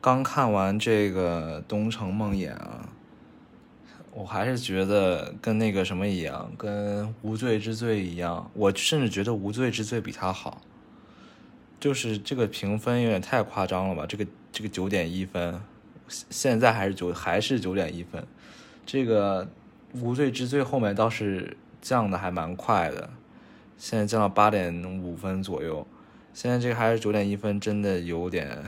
刚看完这个《东城梦魇》啊，我还是觉得跟那个什么一样，跟《无罪之罪》一样，我甚至觉得《无罪之罪》比它好。就是这个评分有点太夸张了吧？这个这个九点一分，现在还是九还是九点一分，这个《无罪之罪》后面倒是降的还蛮快的，现在降到八点五分左右，现在这个还是九点一分，真的有点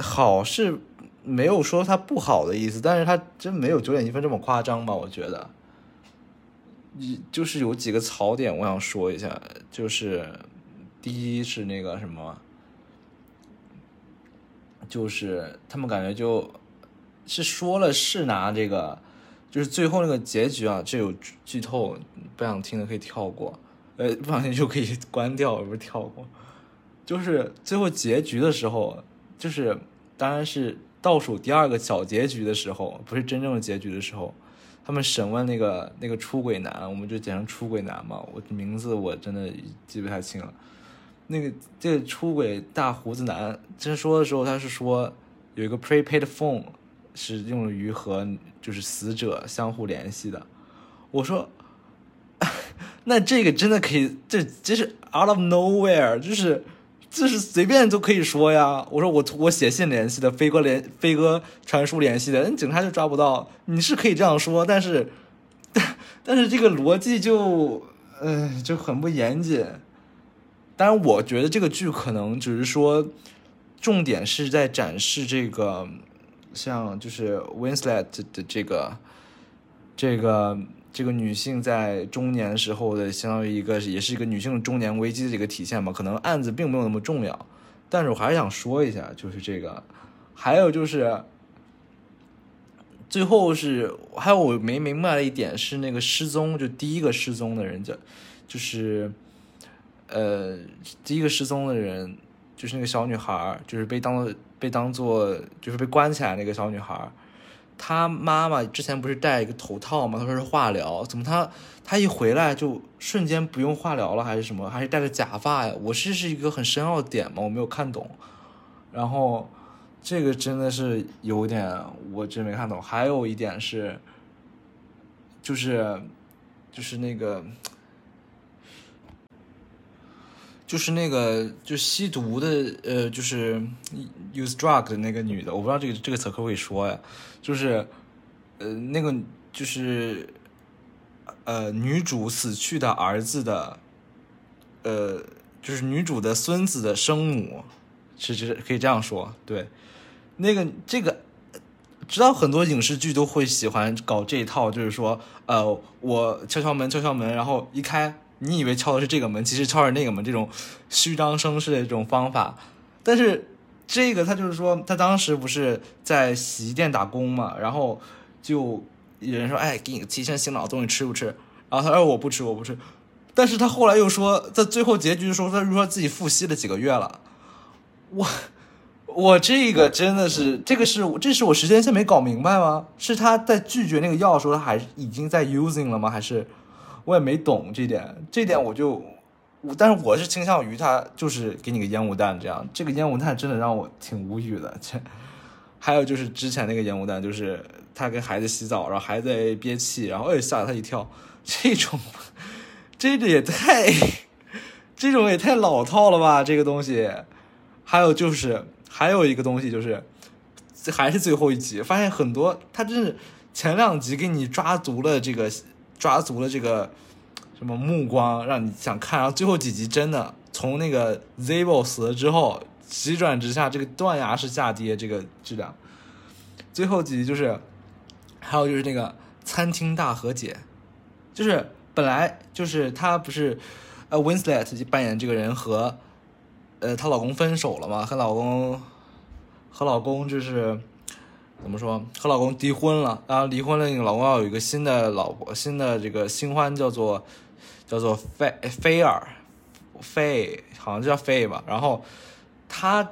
好是没有说它不好的意思，但是它真没有九点一分这么夸张吧？我觉得，就是有几个槽点，我想说一下，就是。第一是那个什么，就是他们感觉就是说了是拿这个，就是最后那个结局啊，这有剧透，不想听的可以跳过，呃，不想听就可以关掉，不是跳过。就是最后结局的时候，就是当然是倒数第二个小结局的时候，不是真正的结局的时候，他们审问那个那个出轨男，我们就简称出轨男嘛，我名字我真的记不太清了。那个这个出轨大胡子男，真说的时候，他是说有一个 prepaid phone 是用于和就是死者相互联系的。我说，那这个真的可以，这这是 out of nowhere，就是就是随便都可以说呀。我说我我写信联系的，飞哥联飞哥传输联系的，人警察就抓不到。你是可以这样说，但是但 但是这个逻辑就嗯就很不严谨。当然，我觉得这个剧可能只是说，重点是在展示这个，像就是 Winslet 的这个，这个这个女性在中年时候的，相当于一个也是一个女性中年危机的这个体现吧。可能案子并没有那么重要，但是我还是想说一下，就是这个，还有就是最后是还有我没明白的一点是那个失踪，就第一个失踪的人叫就是。呃，第一个失踪的人就是那个小女孩，就是被当做被当做就是被关起来那个小女孩。他妈妈之前不是戴一个头套吗？她说是化疗，怎么她她一回来就瞬间不用化疗了，还是什么？还是戴着假发呀？我是是一个很深奥的点嘛，我没有看懂。然后这个真的是有点我真没看懂。还有一点是，就是就是那个。就是那个就吸毒的，呃，就是 use drug 的那个女的，我不知道这个这个词可不可以说呀？就是，呃，那个就是，呃，女主死去的儿子的，呃，就是女主的孙子的生母，是是可以这样说，对，那个这个，知道很多影视剧都会喜欢搞这一套，就是说，呃，我敲敲门，敲敲门，然后一开。你以为敲的是这个门，其实敲是那个门，这种虚张声势的这种方法。但是这个他就是说，他当时不是在洗衣店打工嘛，然后就有人说：“哎，给你提神醒脑的东西吃不吃？”然后他说：“我不吃，我不吃。”但是他后来又说，在最后结局的时候，他说自己复吸了几个月了。我我这个真的是，这个是这是我时间线没搞明白吗？是他在拒绝那个药的时候，他还已经在 using 了吗？还是？我也没懂这点，这点我就，我但是我是倾向于他就是给你个烟雾弹这样，这个烟雾弹真的让我挺无语的。这还有就是之前那个烟雾弹，就是他跟孩子洗澡，然后孩子憋气，然后哎吓了他一跳，这种，这个也太，这种也太老套了吧？这个东西，还有就是还有一个东西就是，还是最后一集，发现很多他真是前两集给你抓足了这个。抓足了这个什么目光，让你想看。然后最后几集真的从那个 Zebo 死了之后，急转直下，这个断崖式下跌，这个质量。最后几集就是，还有就是那个餐厅大和解，就是本来就是她不是呃 Winslet 扮演这个人和呃她老公分手了嘛，和老公和老公就是。怎么说？和老公离婚了，然后离婚了，那个老公要有一个新的老婆，新的这个新欢叫做叫做菲菲尔，菲好像叫菲吧。然后他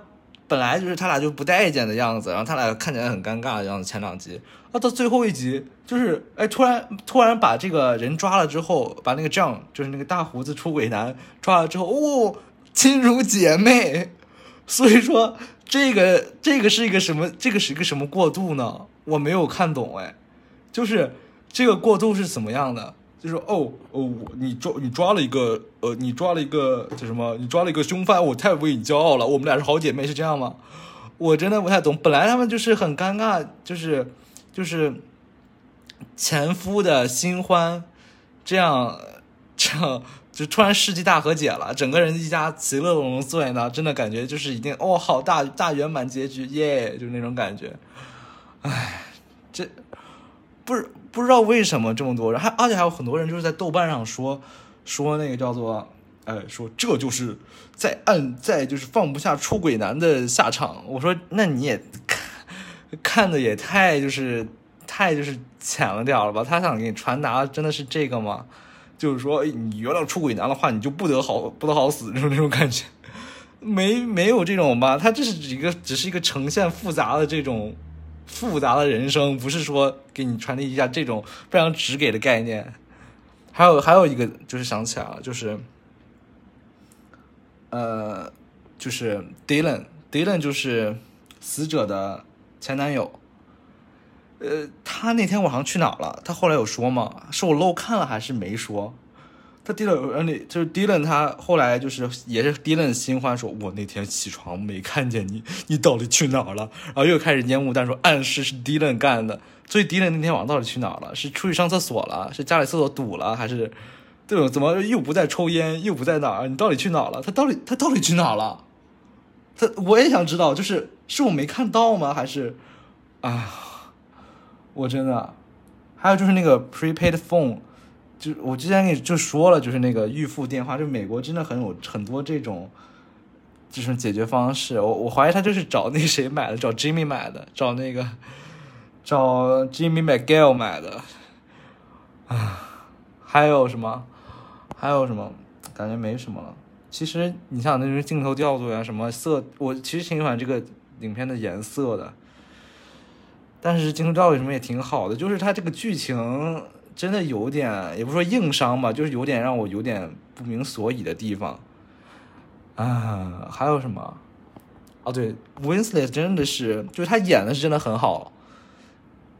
本来就是他俩就不待见的样子，然后他俩看起来很尴尬的样子。前两集啊，到最后一集就是哎，突然突然把这个人抓了之后，把那个样就是那个大胡子出轨男抓了之后，哦，亲如姐妹。所以说。这个这个是一个什么？这个是一个什么过渡呢？我没有看懂哎，就是这个过渡是怎么样的？就是哦哦，你抓你抓了一个呃，你抓了一个叫什么？你抓了一个凶犯，我太为你骄傲了。我们俩是好姐妹，是这样吗？我真的不太懂。本来他们就是很尴尬，就是就是前夫的新欢，这样这样就突然世纪大和解了，整个人一家其乐融融坐在那，真的感觉就是已经哦，好大大圆满结局耶，就是那种感觉。唉，这不是。不知道为什么这么多人，还而且还有很多人就是在豆瓣上说说那个叫做，呃，说这就是在暗在就是放不下出轨男的下场。我说那你也看看的也太就是太就是浅了点了吧？他想给你传达真的是这个吗？就是说你原谅出轨男的话，你就不得好不得好死，就是那种感觉。没没有这种吧？他这是一个只是一个呈现复杂的这种。复杂的人生不是说给你传递一下这种非常直给的概念，还有还有一个就是想起来了，就是，呃，就是 Dylan，Dylan 就是死者的前男友，呃，他那天晚上去哪了？他后来有说吗？是我漏看了还是没说？他 Dylan，那就是 Dylan，他后来就是也是 Dylan 新欢说，我那天起床没看见你，你到底去哪儿了？然后又开始烟雾弹说暗示是 Dylan 干的，所以 Dylan 那天晚上到底去哪儿了？是出去上厕所了？是家里厕所堵了？还是这种怎么又不在抽烟，又不在哪儿？你到底去哪儿了？他到底他到底去哪儿了？他我也想知道，就是是我没看到吗？还是啊，我真的，还有就是那个 prepaid phone。就我之前给你就说了，就是那个预付电话，就美国真的很有很多这种，这种解决方式。我我怀疑他就是找那谁买的，找 Jimmy 买的，找那个找 Jimmy McGill 买的。啊，还有什么？还有什么？感觉没什么了。其实你像那种镜头调度呀，什么色，我其实挺喜欢这个影片的颜色的。但是镜头调度什么也挺好的，就是它这个剧情。真的有点，也不说硬伤吧，就是有点让我有点不明所以的地方。啊，还有什么？哦，对，Winslet 真的是，就是他演的是真的很好。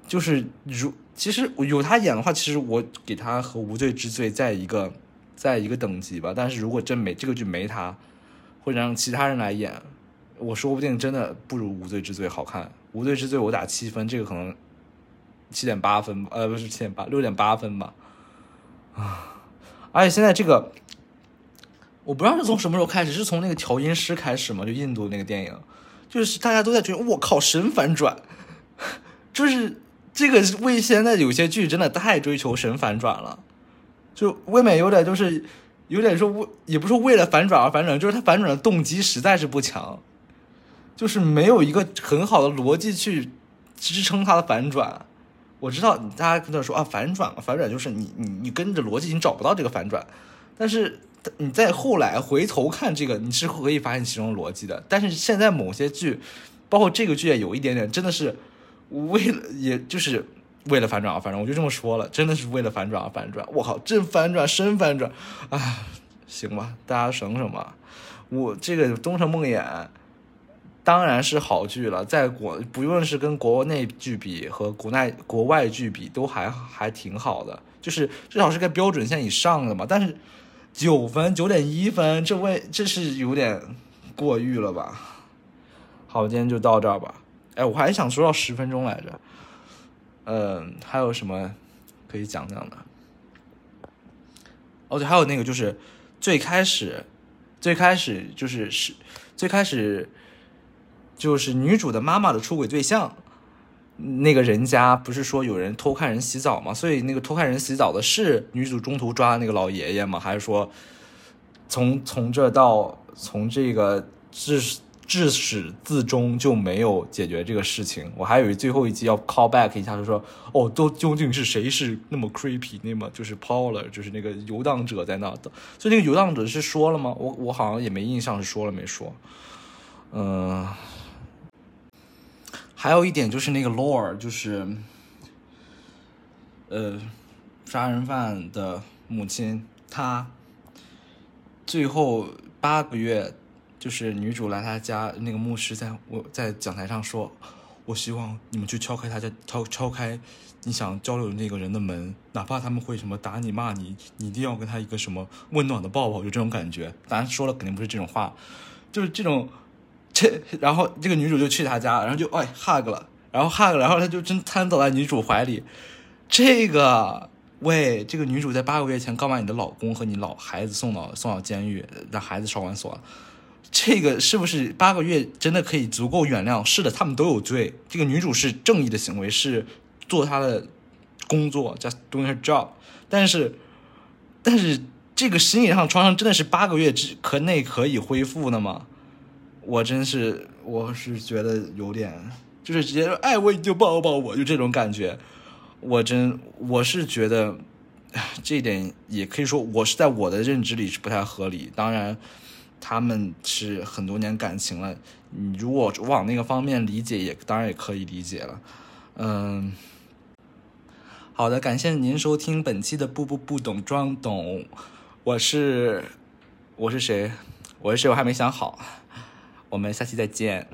就是如其实有他演的话，其实我给他和无罪之罪在一个在一个等级吧。但是如果真没这个剧没他，或者让其他人来演，我说不定真的不如无罪之罪好看。无罪之罪我打七分，这个可能。七点八分，呃，不是七点八，六点八分吧，啊！而且现在这个，我不知道是从什么时候开始，是从那个调音师开始吗？就印度那个电影，就是大家都在觉得，我靠，神反转，就是这个为现在有些剧真的太追求神反转了，就未免有点就是有点说为，也不是为了反转而反转，就是他反转的动机实在是不强，就是没有一个很好的逻辑去支撑它的反转。我知道大家跟他说啊，反转反转就是你你你跟着逻辑你找不到这个反转，但是你在后来回头看这个，你是可以发现其中逻辑的。但是现在某些剧，包括这个剧也有一点点，真的是为了也就是为了反转而反转，我就这么说了，真的是为了反转而反转。我靠，真反转，深反转，啊，行吧，大家省省吧。我这个《东城梦魇》。当然是好剧了，在国不论是跟国内剧比和国内国外剧比，都还还挺好的，就是至少是个标准线以上的嘛。但是九分九点一分，这位这是有点过誉了吧？好，今天就到这儿吧。哎，我还想说到十分钟来着。嗯，还有什么可以讲讲的？哦对，还有那个就是最开始最开始就是是最开始。就是女主的妈妈的出轨对象，那个人家不是说有人偷看人洗澡吗？所以那个偷看人洗澡的是女主中途抓的那个老爷爷吗？还是说从从这到从这个至至始至终就没有解决这个事情？我还以为最后一集要 call back 一下，就说哦，都究竟是谁是那么 creepy，那么就是 Paul，就是那个游荡者在那的？所以那个游荡者是说了吗？我我好像也没印象是说了没说，嗯。还有一点就是那个 lore，就是，呃，杀人犯的母亲，她最后八个月就是女主来他家，那个牧师在我在讲台上说，我希望你们去敲开他家敲敲开你想交流的那个人的门，哪怕他们会什么打你骂你，你一定要跟他一个什么温暖的抱抱，就这种感觉。当然说了肯定不是这种话，就是这种这，然后这个女主就去他家，然后就哎 hug 了，然后 hug，然后他就真瘫倒在女主怀里，这个。喂，这个女主在八个月前刚把你的老公和你老孩子送到送到监狱，让孩子少管所。这个是不是八个月真的可以足够原谅？是的，他们都有罪。这个女主是正义的行为，是做她的工作，just doing her job。但是，但是这个心理上创伤真的是八个月之可内可以恢复的吗？我真是，我是觉得有点，就是直接说，哎，我你就抱抱我，就这种感觉。我真我是觉得，这一点也可以说，我是在我的认知里是不太合理。当然，他们是很多年感情了，你如果往那个方面理解，也当然也可以理解了。嗯，好的，感谢您收听本期的不不不懂装懂，我是我是谁？我是谁？我还没想好。我们下期再见。